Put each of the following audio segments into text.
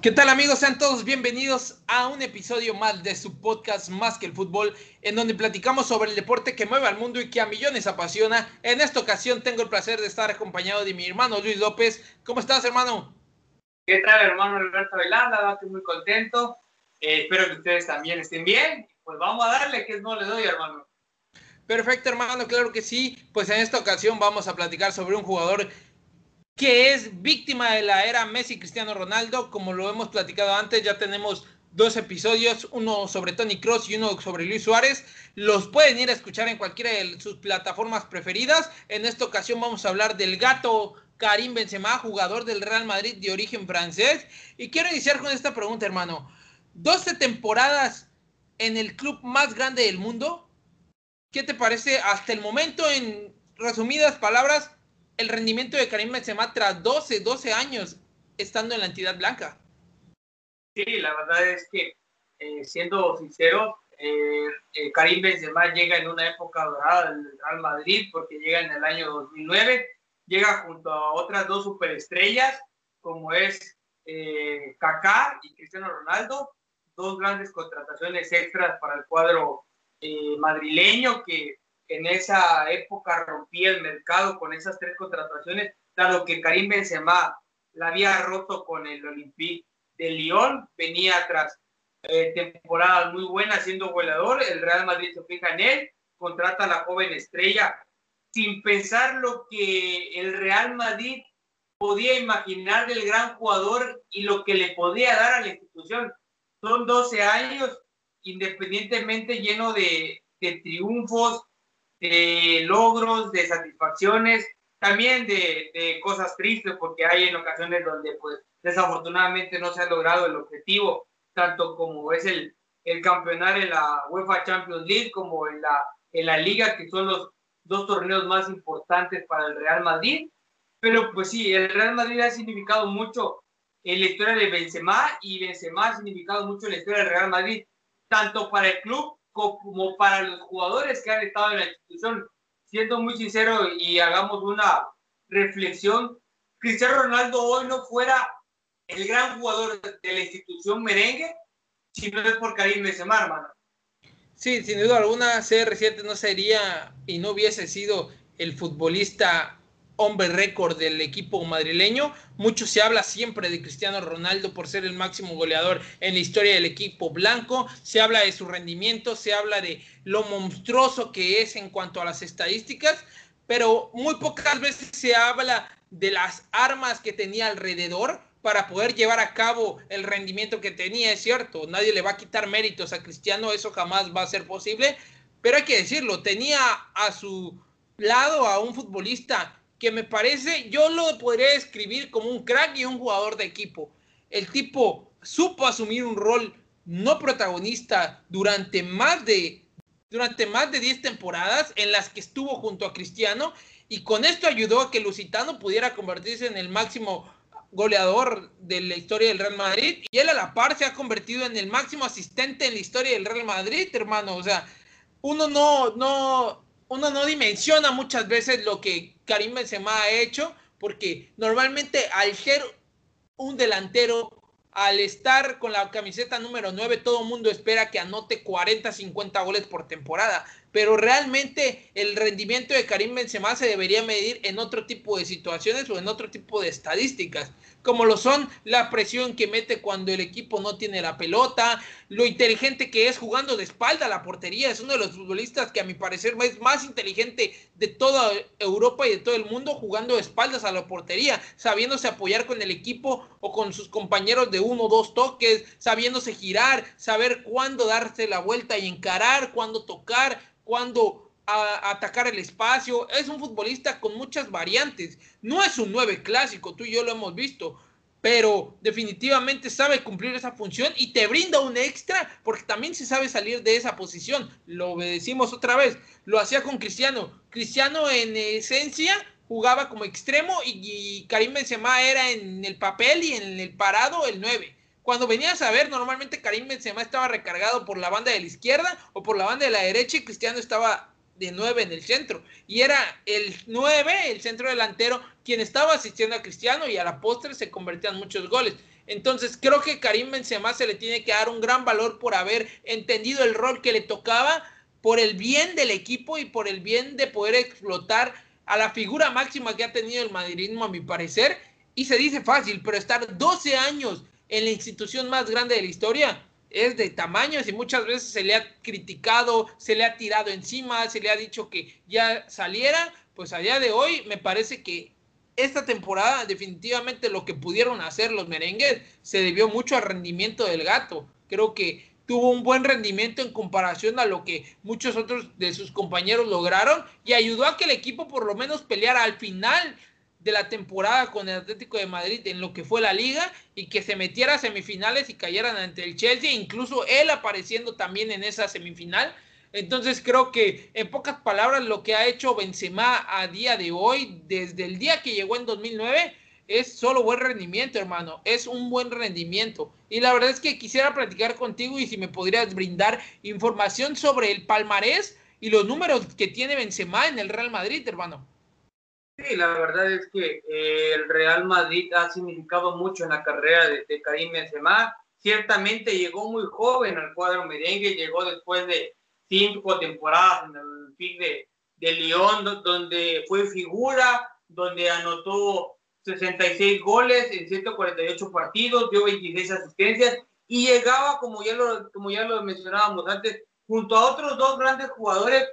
¿Qué tal amigos? Sean todos bienvenidos a un episodio más de su podcast Más que el fútbol, en donde platicamos sobre el deporte que mueve al mundo y que a millones apasiona. En esta ocasión tengo el placer de estar acompañado de mi hermano Luis López. ¿Cómo estás, hermano? ¿Qué tal, hermano Alberto Velanda? Estoy muy contento. Eh, espero que ustedes también estén bien. Pues vamos a darle, que no le doy, hermano. Perfecto, hermano, claro que sí. Pues en esta ocasión vamos a platicar sobre un jugador que es víctima de la era Messi Cristiano Ronaldo. Como lo hemos platicado antes, ya tenemos dos episodios, uno sobre Tony Cross y uno sobre Luis Suárez. Los pueden ir a escuchar en cualquiera de sus plataformas preferidas. En esta ocasión vamos a hablar del gato Karim Benzema, jugador del Real Madrid de origen francés. Y quiero iniciar con esta pregunta, hermano. 12 temporadas en el club más grande del mundo. ¿Qué te parece hasta el momento, en resumidas palabras, el rendimiento de Karim Benzema tras 12, 12 años estando en la entidad blanca. Sí, la verdad es que, eh, siendo sincero, eh, eh, Karim Benzema llega en una época dorada del Real Madrid porque llega en el año 2009, llega junto a otras dos superestrellas como es Kaká y Cristiano Ronaldo, dos grandes contrataciones extras para el cuadro madrileño que en esa época rompía el mercado con esas tres contrataciones, dado que Karim Benzema la había roto con el Olympique de Lyon, venía tras eh, temporadas muy buenas siendo goleador, el Real Madrid se fija en él, contrata a la joven estrella, sin pensar lo que el Real Madrid podía imaginar del gran jugador y lo que le podía dar a la institución. Son 12 años, independientemente lleno de, de triunfos, de logros, de satisfacciones, también de, cosas tristes, porque hay en ocasiones donde pues desafortunadamente no se ha logrado el objetivo, tanto como es el, el campeonar en la UEFA Champions League como en la, en la liga, que son los dos torneos más importantes para el Real Madrid. Pero pues sí, el Real Madrid ha significado mucho en la historia de Benzema y Benzema ha significado mucho en la historia del Real Madrid, tanto para el club como para los jugadores que han estado en la institución. Siendo muy sincero y hagamos una reflexión, Cristiano Ronaldo hoy no fuera el gran jugador de la institución merengue si no es por Karim Benzema, hermano. Sí, sin duda alguna, CR7 no sería y no hubiese sido el futbolista hombre récord del equipo madrileño. Mucho se habla siempre de Cristiano Ronaldo por ser el máximo goleador en la historia del equipo blanco. Se habla de su rendimiento, se habla de lo monstruoso que es en cuanto a las estadísticas, pero muy pocas veces se habla de las armas que tenía alrededor para poder llevar a cabo el rendimiento que tenía, es cierto, nadie le va a quitar méritos a Cristiano, eso jamás va a ser posible, pero hay que decirlo, tenía a su lado a un futbolista que me parece, yo lo podría describir como un crack y un jugador de equipo. El tipo supo asumir un rol no protagonista durante más de durante más de 10 temporadas en las que estuvo junto a Cristiano y con esto ayudó a que Lusitano pudiera convertirse en el máximo goleador de la historia del Real Madrid y él a la par se ha convertido en el máximo asistente en la historia del Real Madrid, hermano, o sea, uno no no uno no dimensiona muchas veces lo que Karim Benzema ha hecho, porque normalmente al ser un delantero, al estar con la camiseta número 9, todo el mundo espera que anote 40, 50 goles por temporada pero realmente el rendimiento de Karim Benzema se debería medir en otro tipo de situaciones o en otro tipo de estadísticas, como lo son la presión que mete cuando el equipo no tiene la pelota, lo inteligente que es jugando de espalda a la portería, es uno de los futbolistas que a mi parecer es más inteligente de toda Europa y de todo el mundo jugando de espaldas a la portería, sabiéndose apoyar con el equipo o con sus compañeros de uno o dos toques, sabiéndose girar, saber cuándo darse la vuelta y encarar, cuándo tocar, cuando atacar el espacio. Es un futbolista con muchas variantes. No es un 9 clásico, tú y yo lo hemos visto. pero definitivamente sabe cumplir esa función y te brinda un extra porque también se sabe salir de esa posición. Lo obedecimos otra vez, lo hacía con Cristiano. Cristiano en esencia jugaba como extremo y, Karim Benzema era en el papel y en el parado el 9. Cuando venías a ver, normalmente Karim Benzema estaba recargado por la banda de la izquierda o por la banda de la derecha y Cristiano estaba de 9 en el centro. Y era el 9, el centro delantero, quien estaba asistiendo a Cristiano y a la postre se convertían muchos goles. Entonces creo que Karim Benzema se le tiene que dar un gran valor por haber entendido el rol que le tocaba, por el bien del equipo y por el bien de poder explotar a la figura máxima que ha tenido el madridismo a mi parecer. Y se dice fácil, pero estar 12 años en la institución más grande de la historia es de tamaños y muchas veces se le ha criticado, se le ha tirado encima, se le ha dicho que ya saliera, pues a día de hoy me parece que esta temporada definitivamente lo que pudieron hacer los merengues se debió mucho al rendimiento del gato. Creo que tuvo un buen rendimiento en comparación a lo que muchos otros de sus compañeros lograron y ayudó a que el equipo por lo menos peleara al final de la temporada con el Atlético de Madrid en lo que fue la liga y que se metiera a semifinales y cayeran ante el Chelsea, incluso él apareciendo también en esa semifinal. Entonces creo que en pocas palabras lo que ha hecho Benzema a día de hoy, desde el día que llegó en 2009, es solo buen rendimiento, hermano. Es un buen rendimiento. Y la verdad es que quisiera platicar contigo y si me podrías brindar información sobre el palmarés y los números que tiene Benzema en el Real Madrid, hermano. Sí, la verdad es que eh, el Real Madrid ha significado mucho en la carrera de, Karim Benzema. Ciertamente llegó muy joven al cuadro merengue, llegó después de cinco temporadas en el fin de, de Lyon, donde fue figura, donde anotó 66 goles en 148 partidos, dio 26 asistencias y llegaba, como ya lo, como ya lo mencionábamos antes, junto a otros dos grandes jugadores,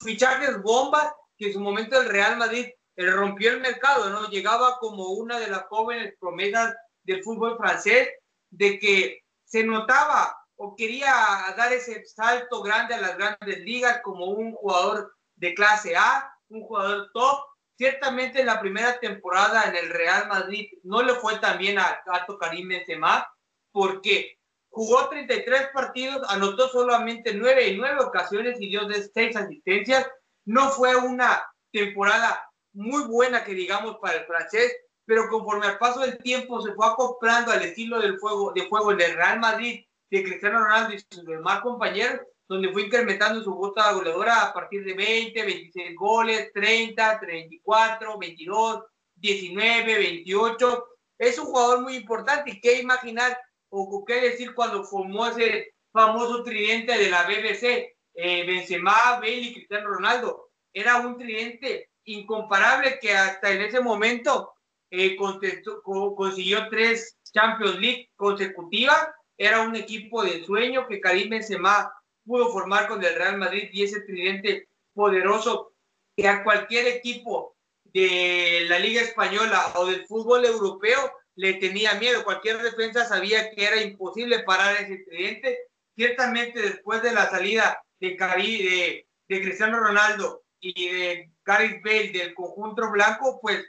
fichajes bombas, que en su momento el Real Madrid rompió el mercado, ¿no? Llegaba como una de las jóvenes promesas del fútbol francés, de que se notaba o quería dar ese salto grande a las grandes ligas como un jugador de clase A, un jugador top. Ciertamente en la primera temporada en el Real Madrid no le fue tan bien a Gato Karim Benzema porque jugó 33 partidos, anotó solamente 9 en 9 ocasiones y dio 6 asistencias. No fue una temporada muy buena que digamos para el francés, pero conforme al paso del tiempo se fue acoplando al estilo del juego, de juego en el Real Madrid de Cristiano Ronaldo y sus demás compañeros, donde fue incrementando su cuota goleadora a partir de 20, 26 goles, 30, 34, 22, 19, 28. Es un jugador muy importante y qué imaginar o qué decir cuando formó ese famoso tridente de la BBC, eh, Benzema, Bale Cristiano Ronaldo. Era un tridente incomparable que hasta en ese momento eh, consiguió tres Champions League consecutivas. Era un equipo de sueño que Karim Benzema pudo formar con el Real Madrid y ese tridente poderoso que a cualquier equipo de la Liga Española o del fútbol europeo le tenía miedo. Cualquier defensa sabía que era imposible parar ese tridente. Ciertamente después de la salida de, de, de Cristiano Ronaldo y de Gareth Bale del conjunto blanco, pues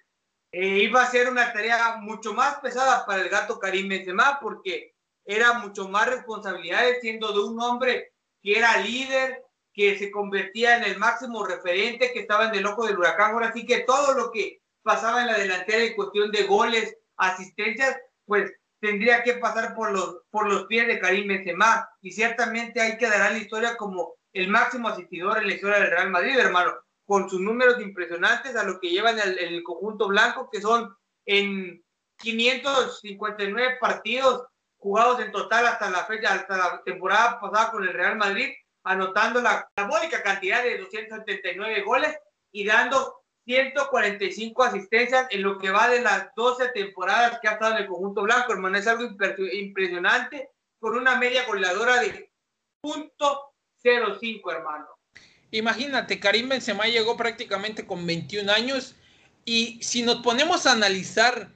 eh, iba a ser una tarea mucho más pesada para el gato Karim Benzema porque era mucho más responsabilidades siendo de un hombre que era líder, que se convertía en el máximo referente, que estaba en el ojo del huracán. Ahora sí que todo lo que pasaba en la delantera en cuestión de goles, asistencias, pues tendría que pasar por los, por los pies de Karim Benzema. Y ciertamente hay que dar a la historia como el máximo asistidor en la historia del Real Madrid, hermano, con sus números impresionantes a lo que llevan el, el conjunto blanco, que son en 559 partidos jugados en total hasta la fecha, hasta la temporada pasada con el Real Madrid, anotando la, la cantidad de 279 goles y dando 145 asistencias en lo que va de las 12 temporadas que ha estado en el conjunto blanco, hermano. Es algo impresionante, con una media goleadora de punto 0-5, hermano. Imagínate, Karim Benzema llegó prácticamente con 21 años y si nos ponemos a analizar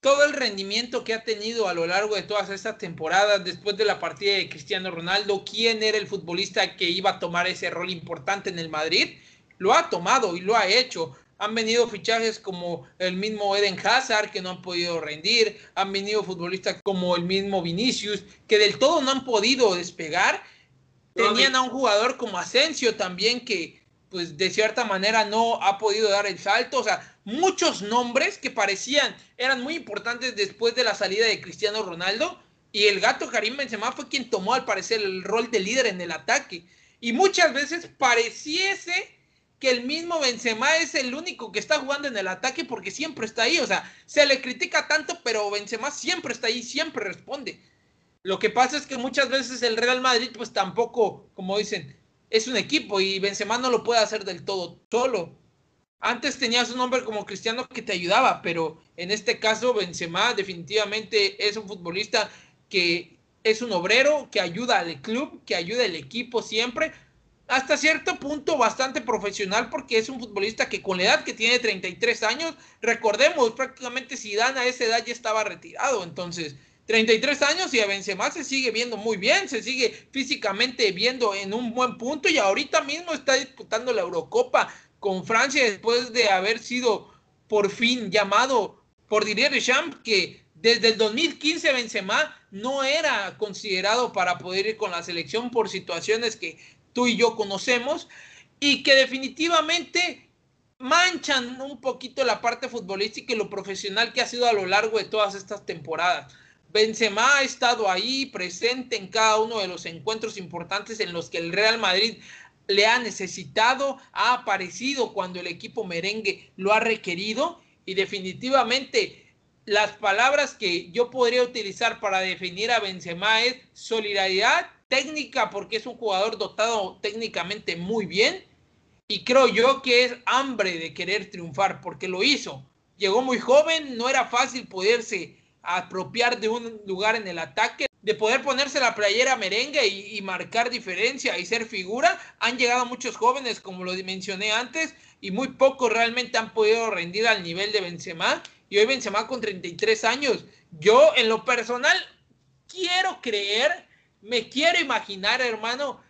todo el rendimiento que ha tenido a lo largo de todas estas temporadas, después de la partida de Cristiano Ronaldo, quién era el futbolista que iba a tomar ese rol importante en el Madrid, lo ha tomado y lo ha hecho. Han venido fichajes como el mismo Eden Hazard, que no han podido rendir. Han venido futbolistas como el mismo Vinicius, que del todo no han podido despegar. Tenían a un jugador como Asensio también, que pues de cierta manera no ha podido dar el salto. O sea, muchos nombres que parecían, eran muy importantes después de la salida de Cristiano Ronaldo. Y el gato Karim Benzema fue quien tomó al parecer el rol de líder en el ataque. Y muchas veces pareciese que el mismo Benzema es el único que está jugando en el ataque porque siempre está ahí. O sea, se le critica tanto, pero Benzema siempre está ahí, siempre responde. Lo que pasa es que muchas veces el Real Madrid, pues tampoco, como dicen, es un equipo y Benzema no lo puede hacer del todo solo. Antes tenías un hombre como Cristiano que te ayudaba, pero en este caso Benzema definitivamente es un futbolista que es un obrero, que ayuda al club, que ayuda al equipo siempre, hasta cierto punto bastante profesional porque es un futbolista que con la edad que tiene 33 años, recordemos, prácticamente Zidane a esa edad ya estaba retirado, entonces 33 años y a Benzema se sigue viendo muy bien, se sigue físicamente viendo en un buen punto y ahorita mismo está disputando la Eurocopa con Francia después de haber sido por fin llamado por Didier Deschamps que desde el 2015 Benzema no era considerado para poder ir con la selección por situaciones que tú y yo conocemos y que definitivamente manchan un poquito la parte futbolística y lo profesional que ha sido a lo largo de todas estas temporadas. Benzema ha estado ahí presente en cada uno de los encuentros importantes en los que el Real Madrid le ha necesitado, ha aparecido cuando el equipo merengue lo ha requerido y definitivamente las palabras que yo podría utilizar para definir a Benzema es solidaridad técnica porque es un jugador dotado técnicamente muy bien y creo yo que es hambre de querer triunfar porque lo hizo. Llegó muy joven, no era fácil poderse apropiar de un lugar en el ataque, de poder ponerse la playera merengue y, marcar diferencia y ser figura. Han llegado muchos jóvenes, como lo mencioné antes, y muy pocos realmente han podido rendir al nivel de Benzema y hoy Benzema con 33 años. Yo en lo personal quiero creer, me quiero imaginar, hermano,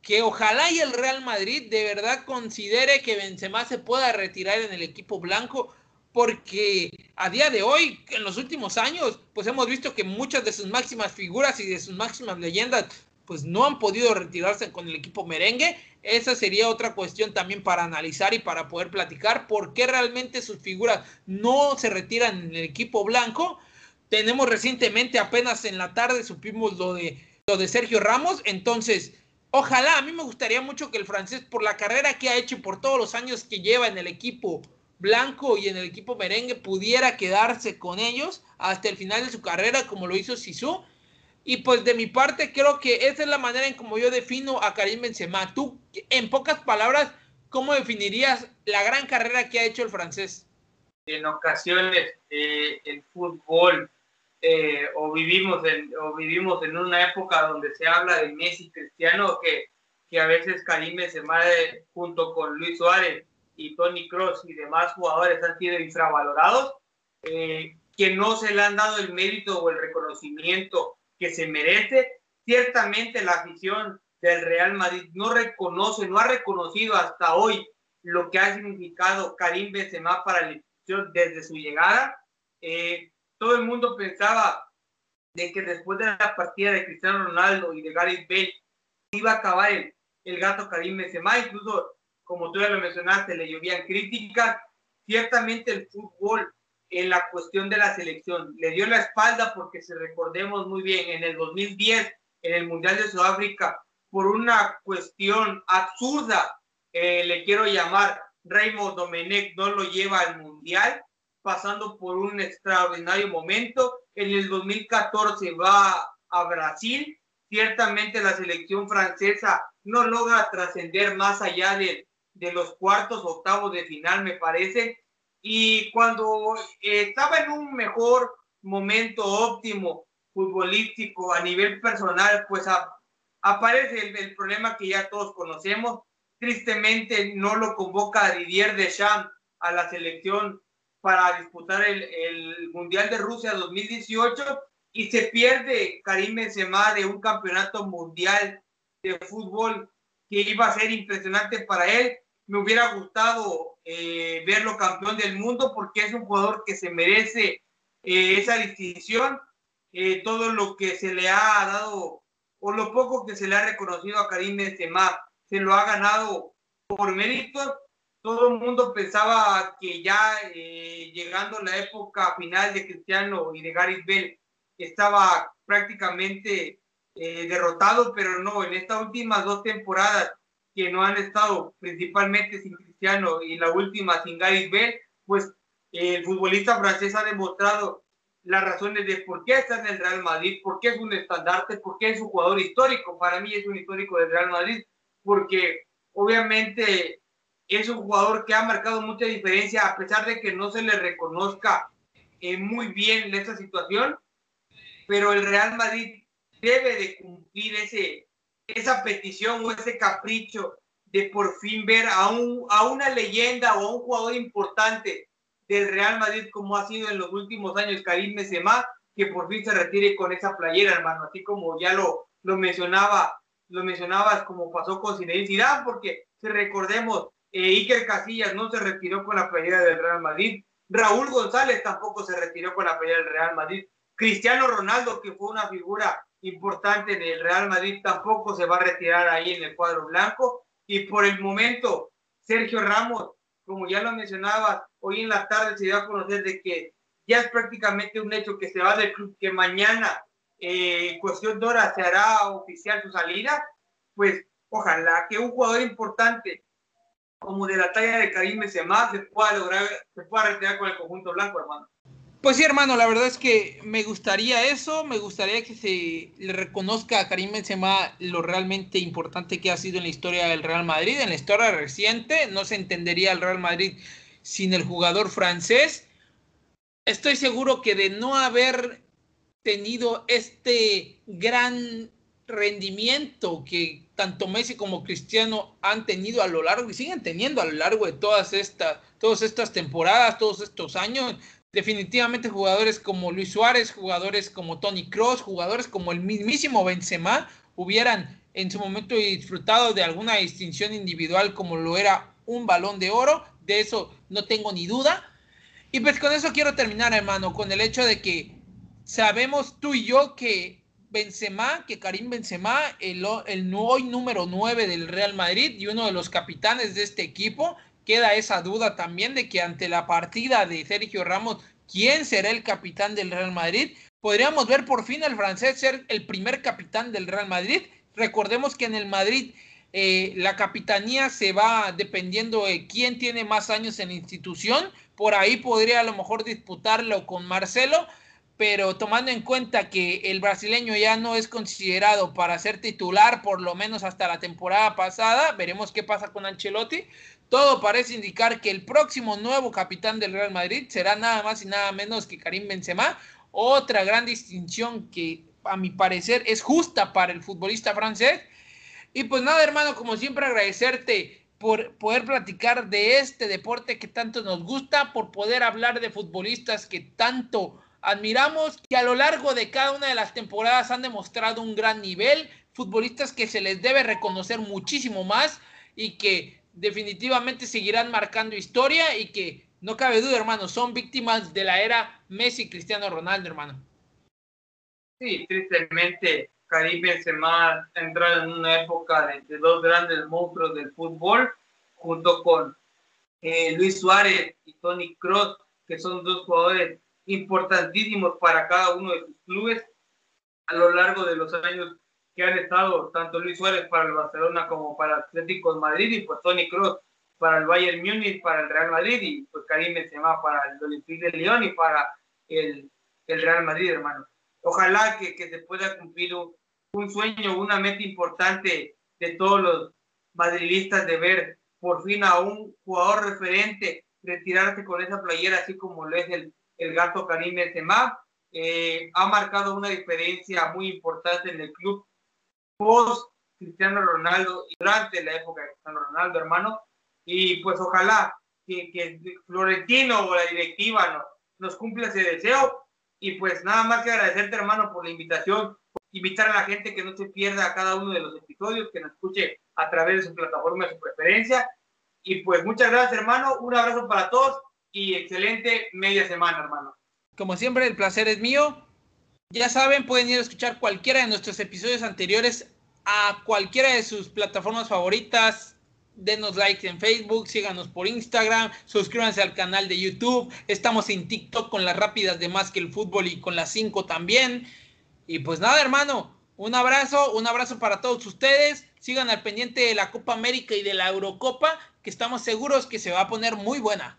que ojalá y el Real Madrid de verdad considere que Benzema se pueda retirar en el equipo blanco porque a día de hoy, en los últimos años, pues hemos visto que muchas de sus máximas figuras y de sus máximas leyendas pues no han podido retirarse con el equipo merengue. Esa sería otra cuestión también para analizar y para poder platicar por qué realmente sus figuras no se retiran en el equipo blanco. Tenemos recientemente, apenas en la tarde, supimos lo de, lo de Sergio Ramos. Entonces, ojalá, a mí me gustaría mucho que el francés, por la carrera que ha hecho y por todos los años que lleva en el equipo blanco y en el equipo merengue, pudiera quedarse con ellos hasta el final de su carrera, como lo hizo Sisu y pues de mi parte creo que esa es la manera en como yo defino a Karim Benzema. Tú, en pocas palabras, ¿cómo definirías la gran carrera que ha hecho el francés? En ocasiones eh, el fútbol eh, o, vivimos en, o vivimos en una época donde se habla de Messi Cristiano que, que a veces Karim Benzema eh, junto con Luis Suárez y Tony Cross y demás jugadores han sido infravalorados, que no se le han dado el mérito o el reconocimiento que se merece. Ciertamente la afición del Real Madrid no reconoce, no ha reconocido hasta hoy lo que ha significado Karim Benzema para la institución desde su llegada. Eh, todo el mundo pensaba de que después de la partida de Cristiano Ronaldo y de Gareth Bale iba a acabar el, el gato Karim Benzema, incluso como tú ya lo mencionaste, le llovían críticas. Ciertamente el fútbol en la cuestión de la selección. Le dio la espalda porque si recordemos muy bien, en el 2010, en el Mundial de Sudáfrica, por una cuestión absurda, eh, le quiero llamar, Raymond Domenech no lo lleva al Mundial, pasando por un extraordinario momento. En el 2014 va a Brasil. Ciertamente la selección francesa no logra trascender más allá de, de los cuartos, octavos de final, me parece y cuando eh, estaba en un mejor momento óptimo futbolístico a nivel personal, pues aparece el, problema que ya todos conocemos. Tristemente no lo convoca Didier Deschamps a la selección para disputar el, el, Mundial de Rusia 2018 y se pierde Karim Benzema de un campeonato mundial de fútbol que iba a ser impresionante para él me hubiera gustado eh, verlo campeón del mundo porque es un jugador que se merece eh, esa distinción. Eh, todo lo que se le ha dado o lo poco que se le ha reconocido a Karim Benzema se lo ha ganado por méritos. Todo el mundo pensaba que ya llegando la época final de Cristiano y de Gareth Bell estaba prácticamente derrotado, pero no, en estas últimas dos temporadas que no han estado principalmente sin Cristiano y la última sin Gareth Bale, pues el futbolista francés ha demostrado las razones de por qué está en el Real Madrid, por qué es un estandarte, por qué es un jugador histórico. Para mí es un histórico del Real Madrid, porque obviamente es un jugador que ha marcado mucha diferencia, a pesar de que no se le reconozca eh, muy bien esta situación, pero el Real Madrid debe de cumplir ese, esa petición o ese capricho de por fin ver a, un, a una leyenda o a un jugador importante del Real Madrid como ha sido en los últimos años Karim Benzema, que por fin se retire con esa playera, hermano, así como ya lo, lo mencionaba, lo mencionabas como pasó con Zinedine Zidane, porque si recordemos, eh, Iker Casillas no se retiró con la playera del Real Madrid, Raúl González tampoco se retiró con la playera del Real Madrid, Cristiano Ronaldo, que fue una figura importante en el Real Madrid tampoco se va a retirar ahí en el cuadro blanco. Y por el momento, Sergio Ramos, como ya lo mencionaba, hoy en la tarde se dio a conocer de que ya es prácticamente un hecho que se va del club, que mañana, eh, en cuestión de horas, se hará oficial su salida. Pues ojalá que un jugador importante como de la talla de Karim Benzema se pueda lograr, se pueda retirar con el conjunto blanco, hermano. Pues sí, hermano, la verdad es que me gustaría eso, me gustaría que se le reconozca a Karim Benzema lo realmente importante que ha sido en la historia del Real Madrid, en la historia reciente, no se entendería el Real Madrid sin el jugador francés. Estoy seguro que de no haber tenido este gran rendimiento que tanto Messi como Cristiano han tenido a lo largo y siguen teniendo a lo largo de todas estas, todas estas temporadas, todos estos años, definitivamente jugadores como Luis Suárez, jugadores como Tony Cross, jugadores como el mismísimo Benzema hubieran en su momento disfrutado de alguna distinción individual como lo era un balón de oro, de eso no tengo ni duda. Y pues con eso quiero terminar, hermano, con el hecho de que sabemos tú y yo que Benzema, que Karim Benzema, el, el hoy número 9 del Real Madrid y uno de los capitanes de este equipo, queda esa duda también de que ante la partida de Sergio Ramos, ¿quién será el capitán del Real Madrid? Podríamos ver por fin al francés ser el primer capitán del Real Madrid. Recordemos que en el Madrid eh, la capitanía se va dependiendo de quién tiene más años en la institución. Por ahí podría a lo mejor disputarlo con Marcelo, pero tomando en cuenta que el brasileño ya no es considerado para ser titular, por lo menos hasta la temporada pasada, veremos qué pasa con Ancelotti. Todo parece indicar que el próximo nuevo capitán del Real Madrid será nada más y nada menos que Karim Benzema. Otra gran distinción que a mi parecer es justa para el futbolista francés. Y pues nada, hermano, como siempre agradecerte por poder platicar de este deporte que tanto nos gusta, por poder hablar de futbolistas que tanto admiramos, que a lo largo de cada una de las temporadas han demostrado un gran nivel, futbolistas que se les debe reconocer muchísimo más y que definitivamente seguirán marcando historia y que no cabe duda, hermano, son víctimas de la era Messi Cristiano Ronaldo, hermano. Sí, tristemente Karim Benzema ha entrado en una época de, dos grandes monstruos del fútbol, junto con eh, Luis Suárez y Tony Kroos, que son dos jugadores importantísimos para cada uno de sus clubes a lo largo de los años que han estado tanto Luis Suárez para el Barcelona como para Atlético de Madrid y pues Tony Kroos para el Bayern Múnich, para el Real Madrid y pues Karim Benzema para el Olympique de Lyon y para el, el Real Madrid, hermano. Ojalá que, que se pueda cumplir un, un, sueño, una meta importante de todos los madridistas de ver por fin a un jugador referente retirarse con esa playera, así como lo es el, el gato Karim Benzema. Eh, ha marcado una diferencia muy importante en el club post Cristiano Ronaldo y durante la época de Cristiano Ronaldo, hermano. Y pues ojalá que, Florentino o la directiva nos, nos cumpla ese deseo. Y pues nada más que agradecerte, hermano, por la invitación. Invitar a la gente que no se pierda a cada uno de los episodios, que nos escuche a través de su plataforma de su preferencia. Y pues muchas gracias, hermano. Un abrazo para todos y excelente media semana, hermano. Como siempre, el placer es mío. Ya saben, pueden ir a escuchar cualquiera de nuestros episodios anteriores a cualquiera de sus plataformas favoritas. Denos like en Facebook, síganos por Instagram, suscríbanse al canal de YouTube. Estamos en TikTok con las rápidas de más que el fútbol y con las 5 también. Y pues nada, hermano, un abrazo, un abrazo para todos ustedes. Sigan al pendiente de la Copa América y de la Eurocopa, que estamos seguros que se va a poner muy buena.